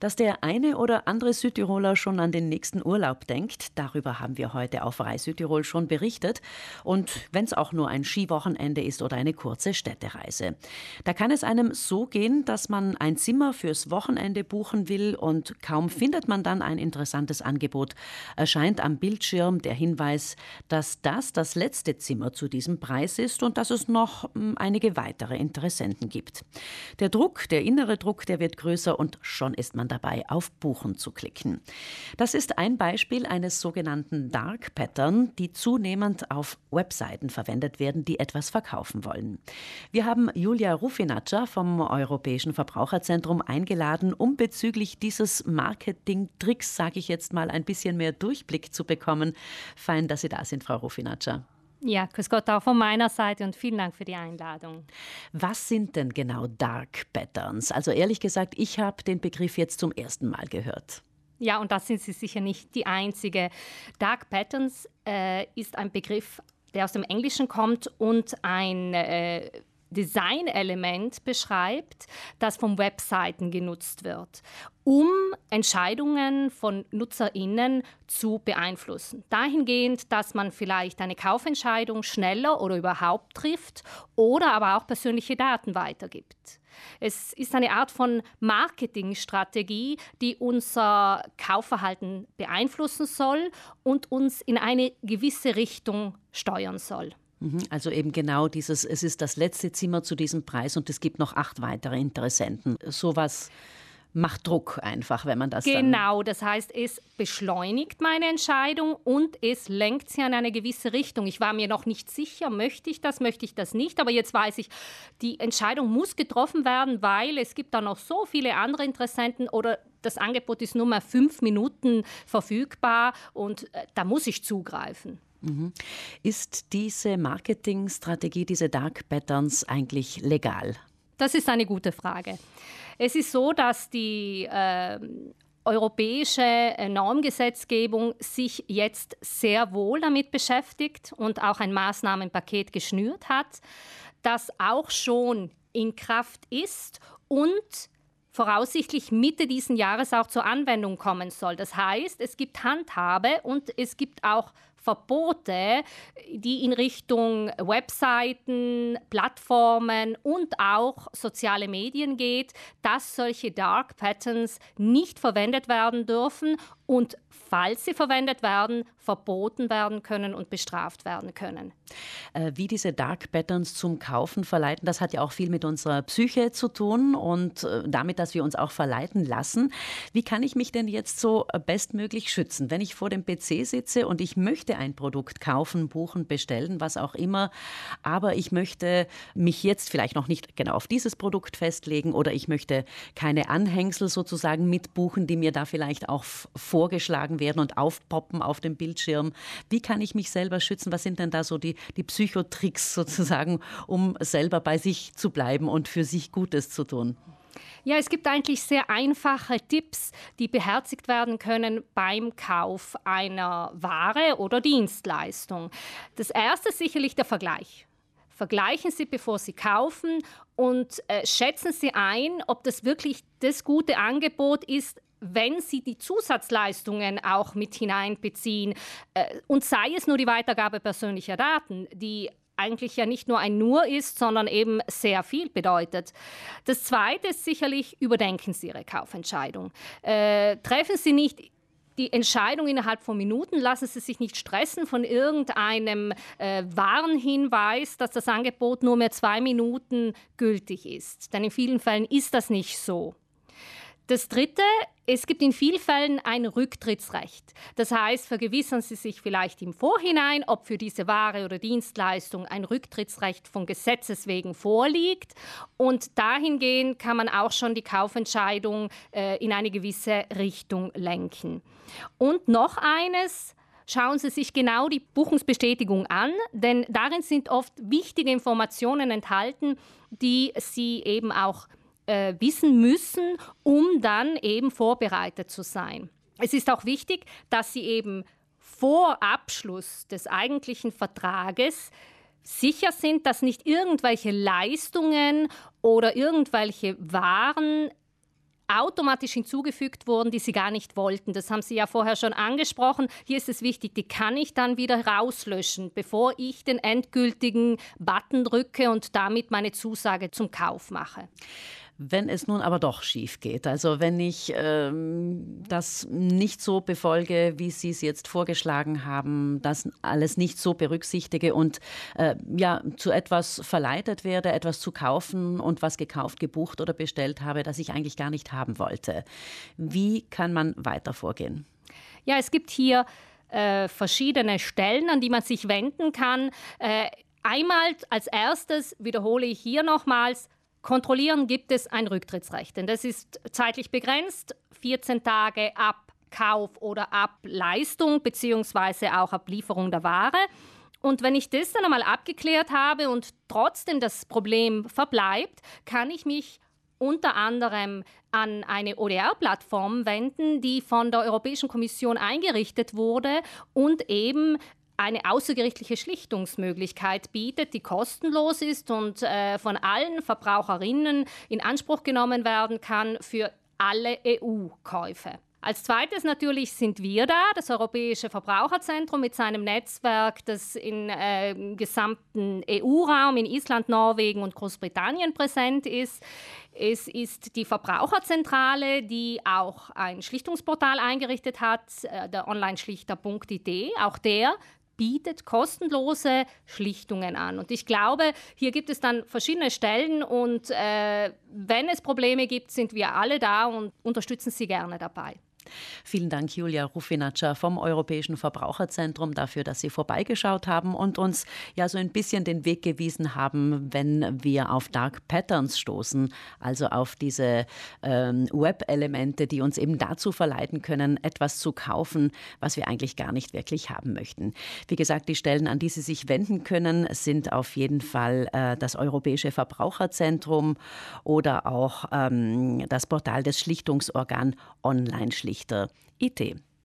Dass der eine oder andere Südtiroler schon an den nächsten Urlaub denkt, darüber haben wir heute auf Reis Südtirol schon berichtet. Und wenn es auch nur ein Skiwochenende ist oder eine kurze Städtereise. Da kann es einem so gehen, dass man ein Zimmer fürs Wochenende buchen will und kaum findet man dann ein interessantes Angebot, erscheint am Bildschirm der Hinweis, dass das das letzte Zimmer zu diesem Preis ist und dass es noch hm, einige weitere Interessenten gibt. Der Druck, der innere Druck, der wird größer und schon ist man dabei, auf Buchen zu klicken. Das ist ein Beispiel eines sogenannten Dark Pattern, die zunehmend auf Webseiten verwendet werden, die etwas verkaufen wollen. Wir haben Julia Rufinaccia vom Europäischen Verbraucherzentrum eingeladen, um bezüglich dieses Marketing-Tricks, sage ich jetzt mal, ein bisschen mehr Durchblick zu bekommen. Fein, dass Sie da sind, Frau Rufinaccia. Ja, grüß Gott auch von meiner Seite und vielen Dank für die Einladung. Was sind denn genau Dark Patterns? Also ehrlich gesagt, ich habe den Begriff jetzt zum ersten Mal gehört. Ja, und das sind Sie sicher nicht die einzige. Dark Patterns äh, ist ein Begriff, der aus dem Englischen kommt und ein äh, Designelement beschreibt, das von Webseiten genutzt wird, um Entscheidungen von Nutzerinnen zu beeinflussen. Dahingehend, dass man vielleicht eine Kaufentscheidung schneller oder überhaupt trifft oder aber auch persönliche Daten weitergibt. Es ist eine Art von Marketingstrategie, die unser Kaufverhalten beeinflussen soll und uns in eine gewisse Richtung steuern soll. Mhm, also eben genau dieses, es ist das letzte Zimmer zu diesem Preis und es gibt noch acht weitere Interessenten. Sowas macht Druck einfach, wenn man das Genau, das heißt, es beschleunigt meine Entscheidung und es lenkt sie in eine gewisse Richtung. Ich war mir noch nicht sicher, möchte ich das, möchte ich das nicht, aber jetzt weiß ich, die Entscheidung muss getroffen werden, weil es gibt da noch so viele andere Interessenten oder das Angebot ist nur mal fünf Minuten verfügbar und äh, da muss ich zugreifen. Mhm. Ist diese Marketingstrategie, diese Dark Patterns eigentlich legal? Das ist eine gute Frage. Es ist so, dass die äh, europäische Normgesetzgebung sich jetzt sehr wohl damit beschäftigt und auch ein Maßnahmenpaket geschnürt hat, das auch schon in Kraft ist und voraussichtlich Mitte diesen Jahres auch zur Anwendung kommen soll. Das heißt, es gibt Handhabe und es gibt auch Verbote, die in Richtung Webseiten, Plattformen und auch soziale Medien geht, dass solche Dark Patterns nicht verwendet werden dürfen und falls sie verwendet werden, verboten werden können und bestraft werden können. Äh, wie diese Dark Patterns zum Kaufen verleiten, das hat ja auch viel mit unserer Psyche zu tun und äh, damit, dass wir uns auch verleiten lassen. Wie kann ich mich denn jetzt so bestmöglich schützen, wenn ich vor dem PC sitze und ich möchte ein Produkt kaufen, buchen, bestellen, was auch immer, aber ich möchte mich jetzt vielleicht noch nicht genau auf dieses Produkt festlegen oder ich möchte keine Anhängsel sozusagen mitbuchen, die mir da vielleicht auch vor vorgeschlagen werden und aufpoppen auf dem Bildschirm. Wie kann ich mich selber schützen? Was sind denn da so die, die Psychotricks sozusagen, um selber bei sich zu bleiben und für sich Gutes zu tun? Ja, es gibt eigentlich sehr einfache Tipps, die beherzigt werden können beim Kauf einer Ware oder Dienstleistung. Das erste ist sicherlich der Vergleich. Vergleichen Sie, bevor Sie kaufen und äh, schätzen Sie ein, ob das wirklich das gute Angebot ist, wenn Sie die Zusatzleistungen auch mit hineinbeziehen, äh, und sei es nur die Weitergabe persönlicher Daten, die eigentlich ja nicht nur ein Nur ist, sondern eben sehr viel bedeutet. Das Zweite ist sicherlich, überdenken Sie Ihre Kaufentscheidung. Äh, treffen Sie nicht die Entscheidung innerhalb von Minuten. Lassen Sie sich nicht stressen von irgendeinem äh, Warnhinweis, dass das Angebot nur mehr zwei Minuten gültig ist. Denn in vielen Fällen ist das nicht so. Das Dritte, es gibt in vielen Fällen ein Rücktrittsrecht. Das heißt, vergewissern Sie sich vielleicht im Vorhinein, ob für diese Ware oder Dienstleistung ein Rücktrittsrecht von Gesetzes wegen vorliegt. Und dahingehend kann man auch schon die Kaufentscheidung äh, in eine gewisse Richtung lenken. Und noch eines, schauen Sie sich genau die Buchungsbestätigung an, denn darin sind oft wichtige Informationen enthalten, die Sie eben auch äh, wissen müssen, um dann eben vorbereitet zu sein. Es ist auch wichtig, dass Sie eben vor Abschluss des eigentlichen Vertrages sicher sind, dass nicht irgendwelche Leistungen oder irgendwelche Waren automatisch hinzugefügt wurden, die sie gar nicht wollten. Das haben Sie ja vorher schon angesprochen. Hier ist es wichtig, die kann ich dann wieder rauslöschen, bevor ich den endgültigen Button drücke und damit meine Zusage zum Kauf mache. Wenn es nun aber doch schief geht, also wenn ich ähm, das nicht so befolge, wie Sie es jetzt vorgeschlagen haben, das alles nicht so berücksichtige und äh, ja zu etwas verleitet werde, etwas zu kaufen und was gekauft, gebucht oder bestellt habe, das ich eigentlich gar nicht haben wollte. Wie kann man weiter vorgehen? Ja, es gibt hier äh, verschiedene Stellen, an die man sich wenden kann. Äh, einmal als erstes wiederhole ich hier nochmals, Kontrollieren gibt es ein Rücktrittsrecht, denn das ist zeitlich begrenzt, 14 Tage ab Kauf oder ab Leistung beziehungsweise auch ab Lieferung der Ware. Und wenn ich das dann einmal abgeklärt habe und trotzdem das Problem verbleibt, kann ich mich unter anderem an eine ODR-Plattform wenden, die von der Europäischen Kommission eingerichtet wurde und eben eine außergerichtliche Schlichtungsmöglichkeit bietet, die kostenlos ist und äh, von allen Verbraucherinnen in Anspruch genommen werden kann für alle EU-Käufe. Als zweites natürlich sind wir da, das Europäische Verbraucherzentrum mit seinem Netzwerk, das im äh, gesamten EU-Raum in Island, Norwegen und Großbritannien präsent ist. Es ist die Verbraucherzentrale, die auch ein Schlichtungsportal eingerichtet hat, äh, der Online-Schlichter.id. Auch der bietet kostenlose Schlichtungen an. Und ich glaube, hier gibt es dann verschiedene Stellen und äh, wenn es Probleme gibt, sind wir alle da und unterstützen Sie gerne dabei. Vielen Dank, Julia Rufinaccia vom Europäischen Verbraucherzentrum, dafür, dass Sie vorbeigeschaut haben und uns ja so ein bisschen den Weg gewiesen haben, wenn wir auf Dark Patterns stoßen, also auf diese ähm, Web-Elemente, die uns eben dazu verleiten können, etwas zu kaufen, was wir eigentlich gar nicht wirklich haben möchten. Wie gesagt, die Stellen, an die Sie sich wenden können, sind auf jeden Fall äh, das Europäische Verbraucherzentrum oder auch ähm, das Portal des Schlichtungsorgan Online-Schlichter. IT.